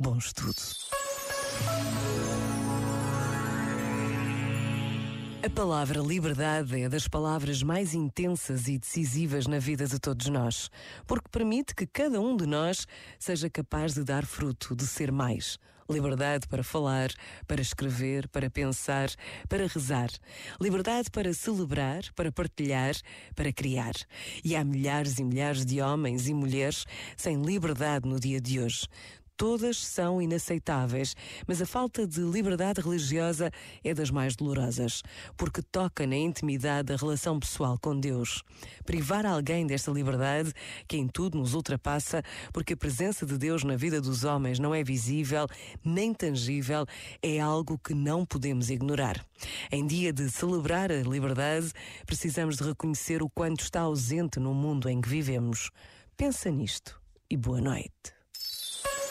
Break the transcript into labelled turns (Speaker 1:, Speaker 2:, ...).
Speaker 1: bom estudo. A palavra liberdade é das palavras mais intensas e decisivas na vida de todos nós, porque permite que cada um de nós seja capaz de dar fruto, de ser mais. Liberdade para falar, para escrever, para pensar, para rezar. Liberdade para celebrar, para partilhar, para criar. E há milhares e milhares de homens e mulheres sem liberdade no dia de hoje todas são inaceitáveis, mas a falta de liberdade religiosa é das mais dolorosas, porque toca na intimidade da relação pessoal com Deus. Privar alguém desta liberdade, que em tudo nos ultrapassa, porque a presença de Deus na vida dos homens não é visível nem tangível, é algo que não podemos ignorar. Em dia de celebrar a liberdade, precisamos de reconhecer o quanto está ausente no mundo em que vivemos. Pensa nisto e boa noite.